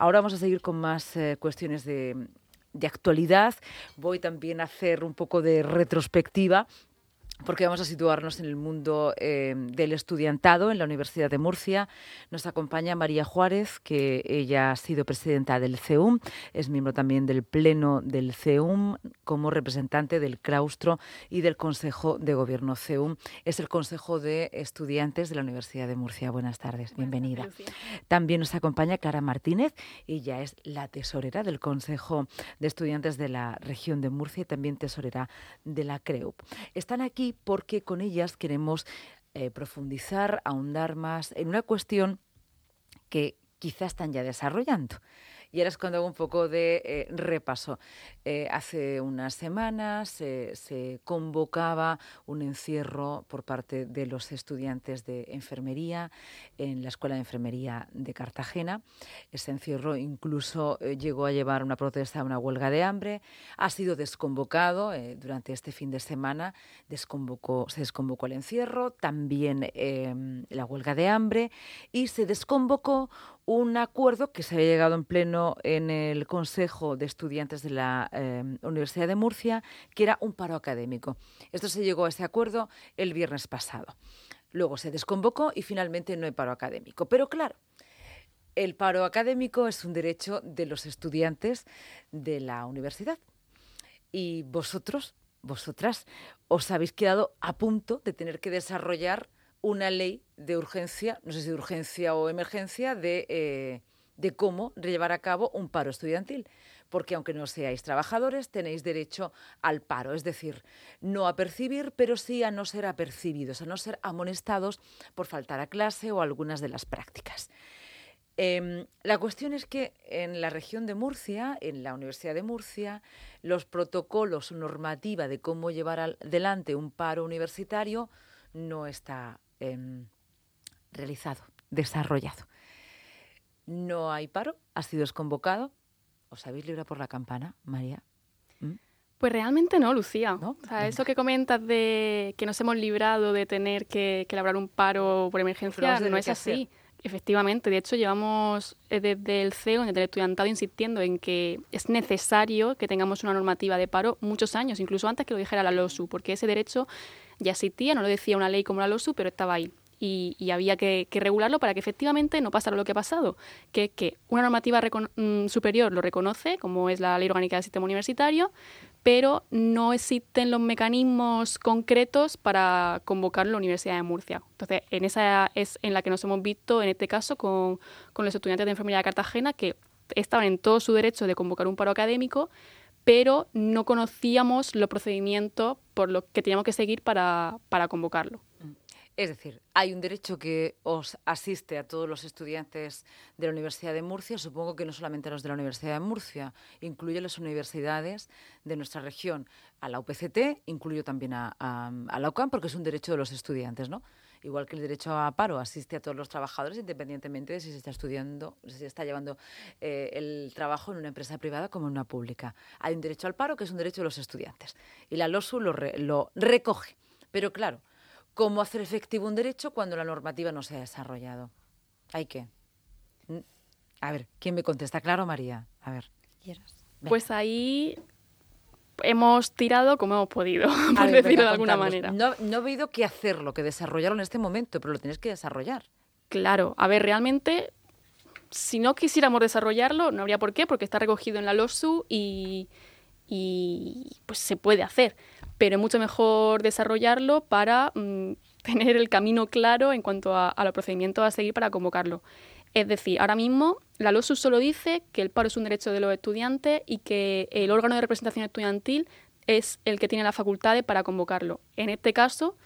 ahora vamos a seguir con más eh, cuestiones de, de actualidad. Voy también a hacer un poco de retrospectiva porque vamos a situarnos en el mundo eh, del estudiantado en la Universidad de Murcia. Nos acompaña María Juárez, que ella ha sido presidenta del CEUM, es miembro también del Pleno del CEUM como representante del claustro y del Consejo de Gobierno CEUM. Es el Consejo de Estudiantes de la Universidad de Murcia. Buenas tardes, bienvenida. también nos acompaña Clara Martínez, ella es la tesorera del Consejo de Estudiantes de la región de Murcia y también tesorera de la CREUP. Están aquí porque con ellas queremos eh, profundizar, ahondar más en una cuestión que quizás están ya desarrollando y ahora es cuando hago un poco de eh, repaso. Eh, hace unas semanas se convocaba un encierro por parte de los estudiantes de enfermería en la Escuela de Enfermería de Cartagena. Ese encierro incluso eh, llegó a llevar una protesta, una huelga de hambre. Ha sido desconvocado durante este fin de semana. Desconvocó, se desconvocó el encierro, también em, la huelga de hambre y se desconvocó un acuerdo que se había llegado en pleno en el Consejo de Estudiantes de la eh, Universidad de Murcia, que era un paro académico. Esto se llegó a ese acuerdo el viernes pasado. Luego se desconvocó y finalmente no hay paro académico. Pero claro, el paro académico es un derecho de los estudiantes de la universidad. Y vosotros, vosotras, os habéis quedado a punto de tener que desarrollar una ley de urgencia, no sé si de urgencia o emergencia, de, eh, de cómo llevar a cabo un paro estudiantil. Porque aunque no seáis trabajadores, tenéis derecho al paro, es decir, no a percibir, pero sí a no ser apercibidos, a no ser amonestados por faltar a clase o algunas de las prácticas. Em, la cuestión es que en la región de Murcia, en la Universidad de Murcia, los protocolos, normativa de cómo llevar adelante un paro universitario no está Em, realizado, desarrollado. No hay paro, ha sido desconvocado. ¿Os habéis librado por la campana, María? ¿Mm? Pues realmente no, Lucía. eso que comentas de que nos hemos librado de tener que, elaborar un paro por emergencia no es así. Efectivamente, de hecho llevamos eh, desde el CEO, desde el estudiantado, insistiendo en que es necesario que tengamos una normativa de paro muchos años, incluso antes que lo dijera la LOSU, porque ese derecho ya existía, no lo decía una ley como la LOSU, pero estaba ahí. Y, había que, regularlo para que efectivamente no pasara lo que ha pasado, que es que una normativa mm, superior lo reconoce, como es la Ley Orgánica del Sistema Universitario, pero no existen los mecanismos concretos para convocar la Universidad de Murcia. Entonces, en esa es en la que nos hemos visto, en este caso, con, con los estudiantes de enfermería de Cartagena, que estaban en todo su derecho de convocar un paro académico, pero no conocíamos los procedimientos por los que teníamos que seguir para, para convocarlo. Es decir, hay un derecho que os asiste a todos los estudiantes de la Universidad de Murcia, supongo que no solamente a los de la Universidad de Murcia, incluye las universidades de nuestra región. A la UPCT, incluyo también a, la UCAM, porque es un derecho de los estudiantes, ¿no? igual que el derecho a paro asiste a todos los trabajadores independientemente de si se está estudiando, si se está llevando eh, el trabajo en una empresa privada como en una pública. Hay un derecho al paro que es un derecho de los estudiantes y la LOSU lo, lo recoge. Pero claro, ¿cómo hacer efectivo un derecho cuando la normativa no se ha desarrollado? Hay que. A ver, ¿quién me contesta? Claro, María. A ver. Pues ahí hemos tirado como hemos podido, por decirlo de alguna manera. No, no he habido que hacerlo, que desarrollarlo en este momento, pero lo tienes que desarrollar. Claro, a ver, realmente, si no quisiéramos desarrollarlo, no habría por qué, porque está recogido en la LOSU y, y pues se puede hacer. Pero es mucho mejor desarrollarlo para mm, tener el camino claro en cuanto a, a los procedimientos a seguir para convocarlo. Es decir, ahora mismo la LOSU solo dice que el paro es un derecho de los estudiantes y que el órgano de representación estudiantil es el que tiene las facultades para convocarlo. En este caso,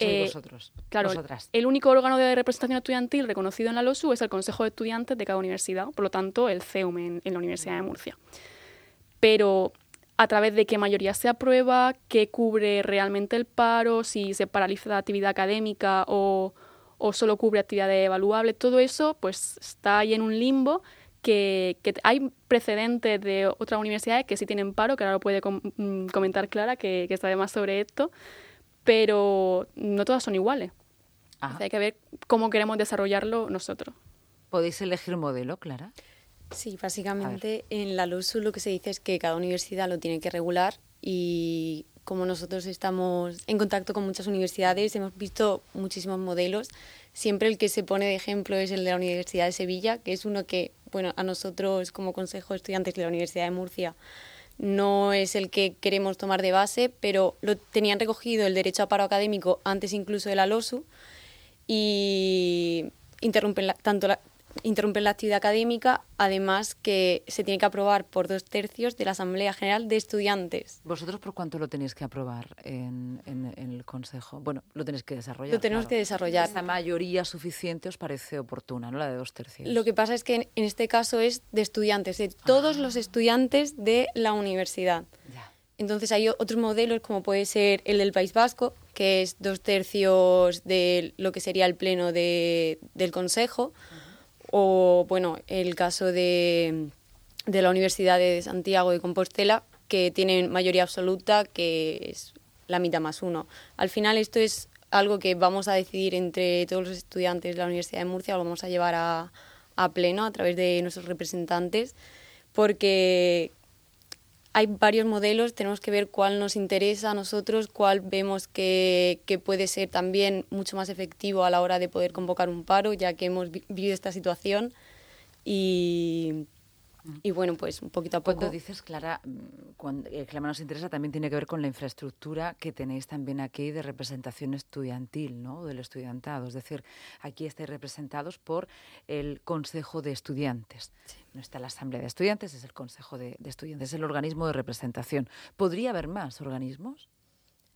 eh, vosotros, claro, el único órgano de representación estudiantil reconocido en la LOSU es el Consejo de Estudiantes de cada universidad, por lo tanto, el CEUM en, en la Universidad de Murcia. Pero a través de qué mayoría se aprueba, qué cubre realmente el paro, si se paraliza la actividad académica o, o solo cubre actividades evaluables, todo eso pues está ahí en un limbo que, hay precedentes de otras universidades que sí tienen paro, que ahora lo puede mm, comentar Clara, que, que sabe más sobre esto, pero no todas son iguales. hay que ver cómo queremos desarrollarlo nosotros. ¿Podéis elegir modelo, Clara? Sí, básicamente en la LOSU lo que se dice es que cada universidad lo tiene que regular y como nosotros estamos en contacto con muchas universidades, hemos visto muchísimos modelos. Siempre el que se pone de ejemplo es el de la Universidad de Sevilla, que es uno que, bueno, a nosotros como Consejo de Estudiantes de la Universidad de Murcia no es el que queremos tomar de base, pero lo tenían recogido el derecho a paro académico antes incluso de la LOSU y interrumpen tanto la, interrumpen la actividad académica, además que se tiene que aprobar por dos tercios de la Asamblea General de Estudiantes. ¿Vosotros por cuánto lo tenéis que aprobar en, el Consejo? Bueno, lo tenéis que desarrollar. Lo tenemos que desarrollar. Esa mayoría suficiente os parece oportuna, ¿no? La de dos tercios. Lo que pasa es que en, este caso es de estudiantes, de todos los ah. estudiantes de la universidad. Entonces hay otros modelos como puede ser el del País Vasco, que es dos tercios de lo que sería el pleno de, del Consejo o bueno, el caso de, de la Universidad de Santiago de Compostela, que tienen mayoría absoluta, que es la mitad más uno. Al final esto es algo que vamos a decidir entre todos los estudiantes de la Universidad de Murcia, lo vamos a llevar a, a pleno a través de nuestros representantes, porque hay varios modelos, tenemos que ver cuál nos interesa a nosotros, cuál vemos que, que, puede ser también mucho más efectivo a la hora de poder convocar un paro, ya que hemos vivido esta situación. Y, y bueno, pues un poquito a poco. Cuando dices, Clara, mm, cuando, el que nos interesa también tiene que ver con la infraestructura que tenéis también aquí de representación estudiantil, ¿no? Del estudiantado. Es decir, aquí estáis representados por el Consejo de Estudiantes. No está la Asamblea de Estudiantes, es el Consejo de, de Estudiantes, es el organismo de representación. ¿Podría haber más organismos?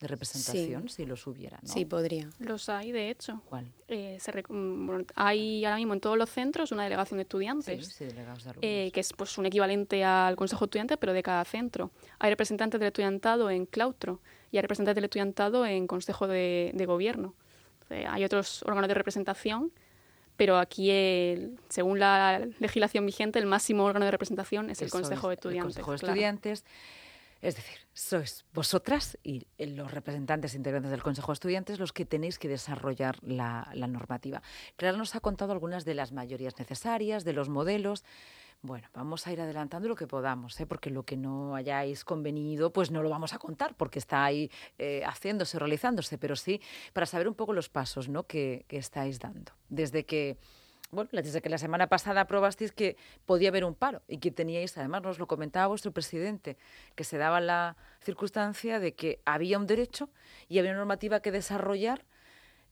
De representación si los hubiera, ¿no? Sí, podría. Los hay, de hecho. ¿Cuál? Eh, mm, hay ahora mismo en todos los centros una delegación de estudiantes, sí, delegados de eh, que es pues un equivalente al Consejo de Estudiantes, pero de cada centro. Hay representantes del estudiantado en claustro y hay representantes del estudiantado en Consejo de, Gobierno. hay otros órganos de representación, pero aquí, según la legislación vigente, el máximo órgano de representación es el Consejo de Estudiantes. El Consejo de Estudiantes es decir, sois vosotras y los representantes integrantes del Consejo de Estudiantes los que tenéis que desarrollar la, normativa. Clara nos ha contado algunas de las mayorías necesarias, de los modelos. Bueno, vamos a ir adelantando lo que podamos, ¿eh? porque lo que no hayáis convenido, pues no lo vamos a contar, porque está ahí eh, haciéndose, realizándose, pero sí para saber un poco los pasos ¿no? que, que estáis dando. Desde que bueno, desde que la semana pasada aprobasteis que podía haber un paro y que teníais, además nos lo comentaba vuestro presidente, que se daba la circunstancia de que había un derecho y había una normativa que desarrollar,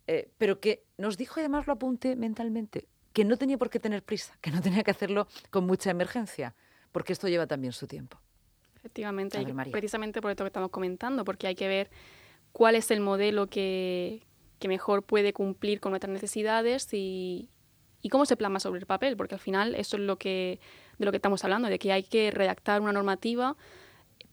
eh, pero que nos dijo, además lo apunte mentalmente, que no tenía por qué tener prisa, que no tenía que hacerlo con mucha emergencia, porque esto lleva también su tiempo. Efectivamente, precisamente por esto que estamos comentando, porque hay que ver cuál es el modelo que, que mejor puede cumplir con nuestras necesidades y, y cómo se plasma sobre el papel, porque al final eso es lo que, de lo que estamos hablando, de que hay que redactar una normativa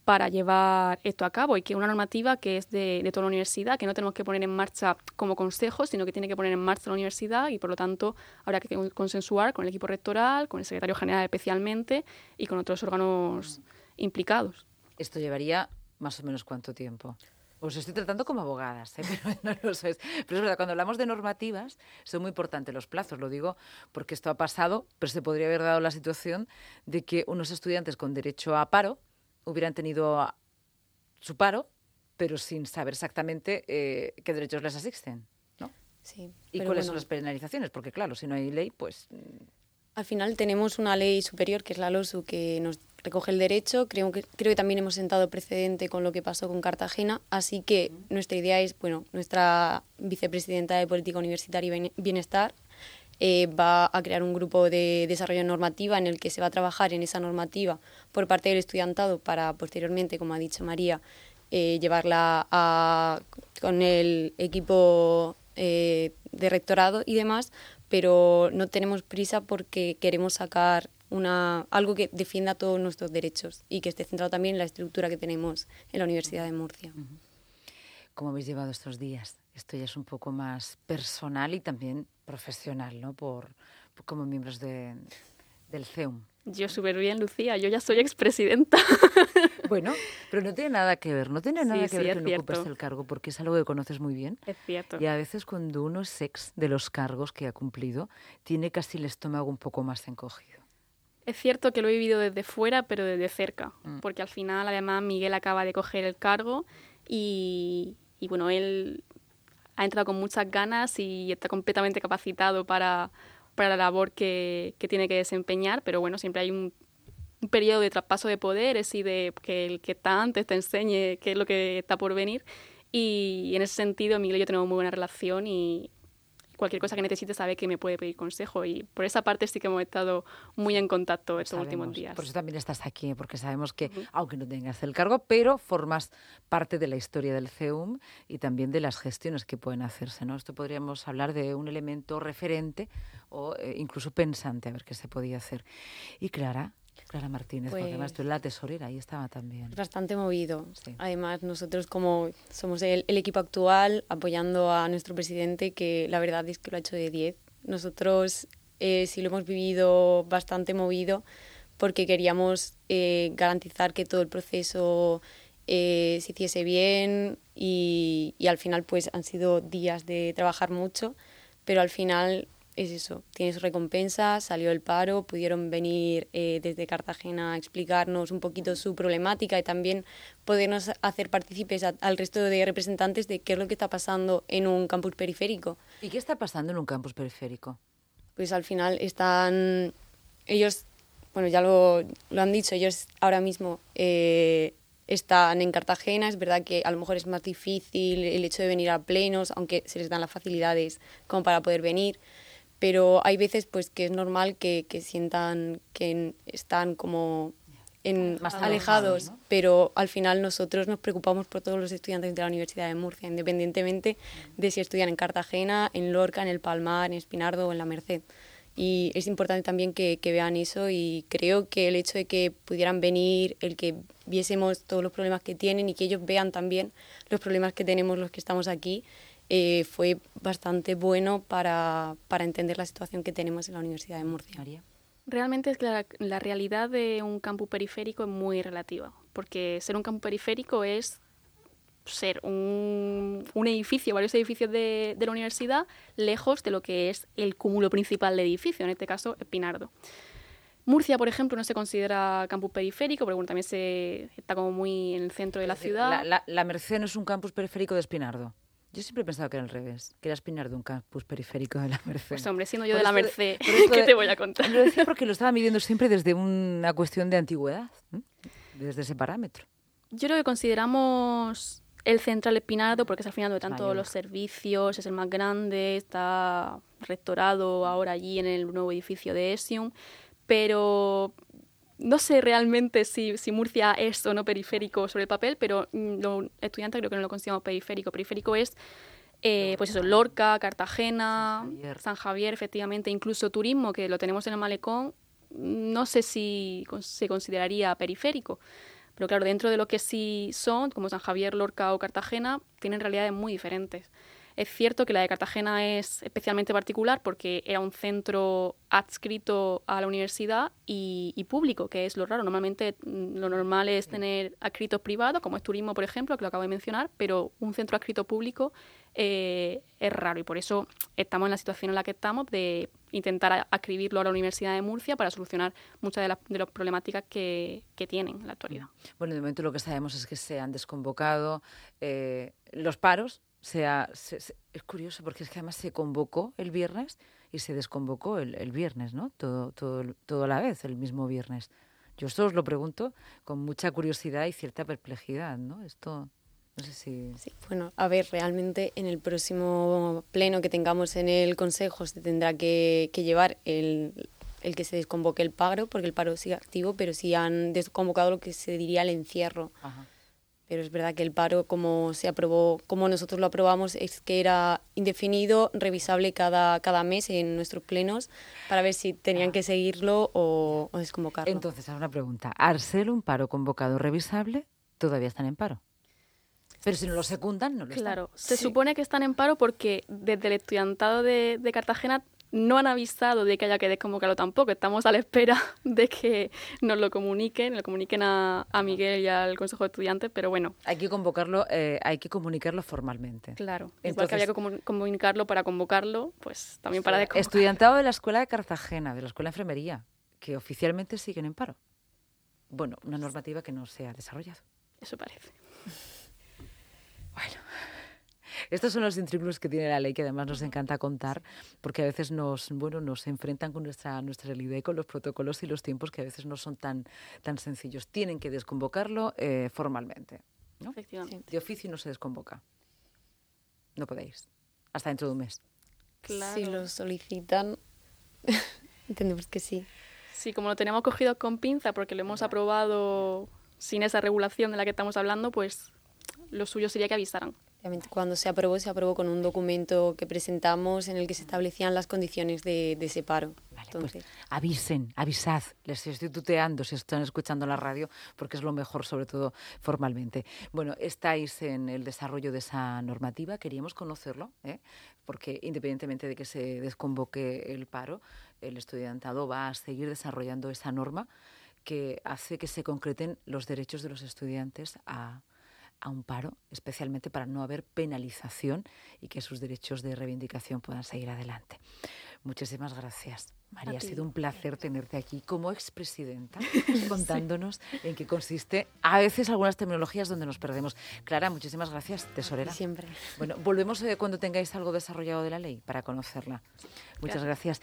para llevar esto a cabo y que una normativa que es de, de, toda la universidad, que no tenemos que poner en marcha como consejo, sino que tiene que poner en marcha la universidad y por lo tanto habrá que consensuar con el equipo rectoral, con el secretario general especialmente y con otros órganos implicados. Esto llevaría más o menos cuánto tiempo. Os estoy tratando como abogadas, ¿eh? pero no lo sois. Pero es verdad, cuando hablamos de normativas, son muy importantes los plazos. Lo digo porque esto ha pasado, pero se podría haber dado la situación de que unos estudiantes con derecho a paro hubieran tenido su paro, pero sin saber exactamente eh, qué derechos les asisten. ¿no? Sí, ¿Y cuáles son las penalizaciones? Porque claro, si no hay ley, pues... Al final tenemos una ley superior, que es la LOSU, que nos recoge el derecho. Creo que, creo que también hemos sentado precedente con lo que pasó con Cartagena, así que nuestra idea es, bueno, nuestra vicepresidenta de Política Universitaria y Bienestar eh, va a crear un grupo de desarrollo normativa en el que se va a trabajar en esa normativa por parte del estudiantado para posteriormente, como ha dicho María, eh, llevarla a, con el equipo eh, de rectorado y demás, pero no tenemos prisa porque queremos sacar una, algo que defienda todos nuestros derechos y que esté centrado también en la estructura que tenemos en la Universidad de Murcia. ¿Cómo habéis llevado estos días? Esto ya es un poco más personal y también profesional, ¿no? Por, como miembros de, del CEUM. Yo súper bien, Lucía. Yo ya soy expresidenta. Bueno, pero no tiene nada que ver. No tiene nada que ver que no ocupes el cargo, porque es algo que conoces muy bien. Es cierto. Y a veces cuando uno es ex de los cargos que ha cumplido, tiene casi el estómago un poco más encogido Es cierto que lo he vivido desde fuera, pero desde cerca, mm. porque al final, además, Miguel acaba de coger el cargo y, bueno, él ha entrado con muchas ganas y está completamente capacitado para, la labor que, tiene que desempeñar, pero bueno, siempre hay un, un, periodo de traspaso de poderes y de que el que está antes te enseñe qué es lo que está por venir. Y en ese sentido, Miguel y yo tenemos muy buena relación y, cualquier cosa que necesite sabe que me puede pedir consejo y por esa parte sí que hemos estado muy en contacto estos últimos días. Por eso también estás aquí, porque sabemos que, aunque no tengas el cargo, pero formas parte de la historia del CEUM y también de las gestiones que pueden hacerse. ¿no? Esto podríamos hablar de un elemento referente o eh, incluso pensante, a ver qué se podía hacer. Y Clara, Clara Martínez, porque además tú eres la tesorera, ahí estaba también. Bastante movido. Además, nosotros como somos el, equipo actual apoyando a nuestro presidente, que la verdad es que lo ha hecho de 10. Nosotros eh, sí lo hemos vivido bastante movido porque queríamos eh, garantizar que todo el proceso eh, se hiciese bien y, y al final pues han sido días de trabajar mucho, pero al final es eso, tiene su recompensa, salió el paro, pudieron venir eh, desde Cartagena a explicarnos un poquito su problemática y también podernos hacer partícipes al resto de representantes de qué es lo que está pasando en un campus periférico. ¿Y qué está pasando en un campus periférico? Pues al final están, ellos, bueno, ya lo, lo han dicho, ellos ahora mismo eh, están en Cartagena, es verdad que a lo mejor es más difícil el hecho de venir a plenos, aunque se les dan las facilidades como para poder venir pero hay veces pues que es normal que, que sientan que están como en, más alejados, pero al final nosotros nos preocupamos por todos los estudiantes de la Universidad de Murcia, independientemente de si estudian en Cartagena, en Lorca, en El Palmar, en Espinardo o en La Merced. Y es importante también que, que vean eso y creo que el hecho de que pudieran venir, el que viésemos todos los problemas que tienen y que ellos vean también los problemas que tenemos los que estamos aquí, eh, fue bastante bueno para, para, entender la situación que tenemos en la Universidad de Murcia. Realmente es que la, la, realidad de un campus periférico es muy relativa, porque ser un campus periférico es ser un, un edificio, varios edificios de, de, la universidad, lejos de lo que es el cúmulo principal de edificio, en este caso Espinardo. Murcia, por ejemplo, no se considera campus periférico, porque también se, está como muy en el centro de la ciudad. La, la, la Merced no es un campus periférico de Espinardo. Yo siempre he pensado que era al revés, que era espinar de un campus periférico de la Merced. Pues hombre, siendo yo de la Merced, ¿qué te voy a contar? Lo decía porque lo estaba midiendo siempre desde una cuestión de antigüedad, desde ese parámetro. Yo creo que consideramos el central Espinardo porque es al final de tanto los servicios, es el más grande, está rectorado ahora allí en el nuevo edificio de Esium, pero no sé realmente si, si, Murcia es o no periférico sobre el papel, pero mm, los estudiantes creo que no lo consideramos periférico. Periférico es, eh, pues eso, Lorca, Cartagena, San Javier. efectivamente, incluso turismo, que lo tenemos en el malecón, no sé si se consideraría periférico. Pero claro, dentro de lo que sí son, como San Javier, Lorca o Cartagena, tienen realidades muy diferentes. Es cierto que la de Cartagena es especialmente particular porque era un centro adscrito a la universidad y, público, que es lo raro. Normalmente mm, lo normal es tener adscritos privados, como es turismo, por ejemplo, que lo acabo de mencionar, pero un centro adscrito público eh, es raro y por eso estamos en la situación en la que estamos de intentar adscribirlo a la Universidad de Murcia para solucionar muchas de las, de las problemáticas que, que, tienen en la actualidad. Bueno, de momento lo que sabemos es que se han desconvocado eh, los paros sea, es curioso porque es que además se convocó el viernes y se desconvocó el, el viernes, ¿no? Todo, todo, todo a la vez, el mismo viernes. Yo esto os lo pregunto con mucha curiosidad y cierta perplejidad, ¿no? Esto, no sé si... Sí, bueno, a ver, realmente en el próximo pleno que tengamos en el Consejo se tendrá que, que llevar el, el que se desconvoque el paro, porque el paro sigue activo, pero sí han desconvocado lo que se diría el encierro. Ajá pero es verdad que el paro, como se aprobó, como nosotros lo aprobamos, es que era indefinido, revisable cada, cada mes en nuestros plenos para ver si tenían que seguirlo o, o desconvocarlo. Entonces, ahora una pregunta. Arcel, un paro convocado revisable, todavía están en paro. Pero si no lo secundan, no lo están. Claro, se supone que están en paro porque desde el estudiantado de, de Cartagena no han avisado de que haya que desconvocarlo tampoco. Estamos a la espera de que nos lo comuniquen, lo comuniquen a, Miguel y al Consejo de Estudiantes, pero bueno. Hay que convocarlo, eh, hay que comunicarlo formalmente. Claro. Entonces, igual que había que comunicarlo para convocarlo, pues también para desconvocarlo. Estudiantado de la Escuela de Cartagena, de la Escuela de Enfermería que oficialmente siguen en paro. Bueno, una normativa que no se ha desarrollado. Eso parece. Bueno, estos son los intríngulos que tiene la ley que además nos encanta contar porque a veces nos, bueno, nos enfrentan con nuestra, nuestra realidad y con los protocolos y los tiempos que a veces no son tan, tan sencillos. Tienen que desconvocarlo eh, formalmente. ¿no? Efectivamente. De oficio no se desconvoca. No podéis. Hasta dentro de un mes. Claro. Si lo solicitan, entendemos que sí. Sí, como lo tenemos cogido con pinza porque lo hemos aprobado sin esa regulación de la que estamos hablando, pues lo suyo sería que avisaran. Cuando se aprobó, se aprobó con un documento que presentamos en el que se establecían las condiciones de, ese paro. Pues Entonces... avisen, avisad, les estoy tuteando si están escuchando la radio, porque es lo mejor, sobre todo formalmente. Bueno, estáis en el desarrollo de esa normativa, queríamos conocerlo, ¿eh? porque independientemente de que se desconvoque el paro, el estudiantado va a seguir desarrollando esa norma que hace que se concreten los derechos de los estudiantes a a un paro, especialmente para no haber penalización y que sus derechos de reivindicación puedan seguir adelante. Muchísimas gracias. María, ha sido un placer tenerte aquí como expresidenta contándonos en qué consiste a veces algunas terminologías donde nos perdemos. Clara, muchísimas gracias, tesorera. Siempre. Bueno, volvemos eh, cuando tengáis algo desarrollado de la ley para conocerla. Muchas gracias.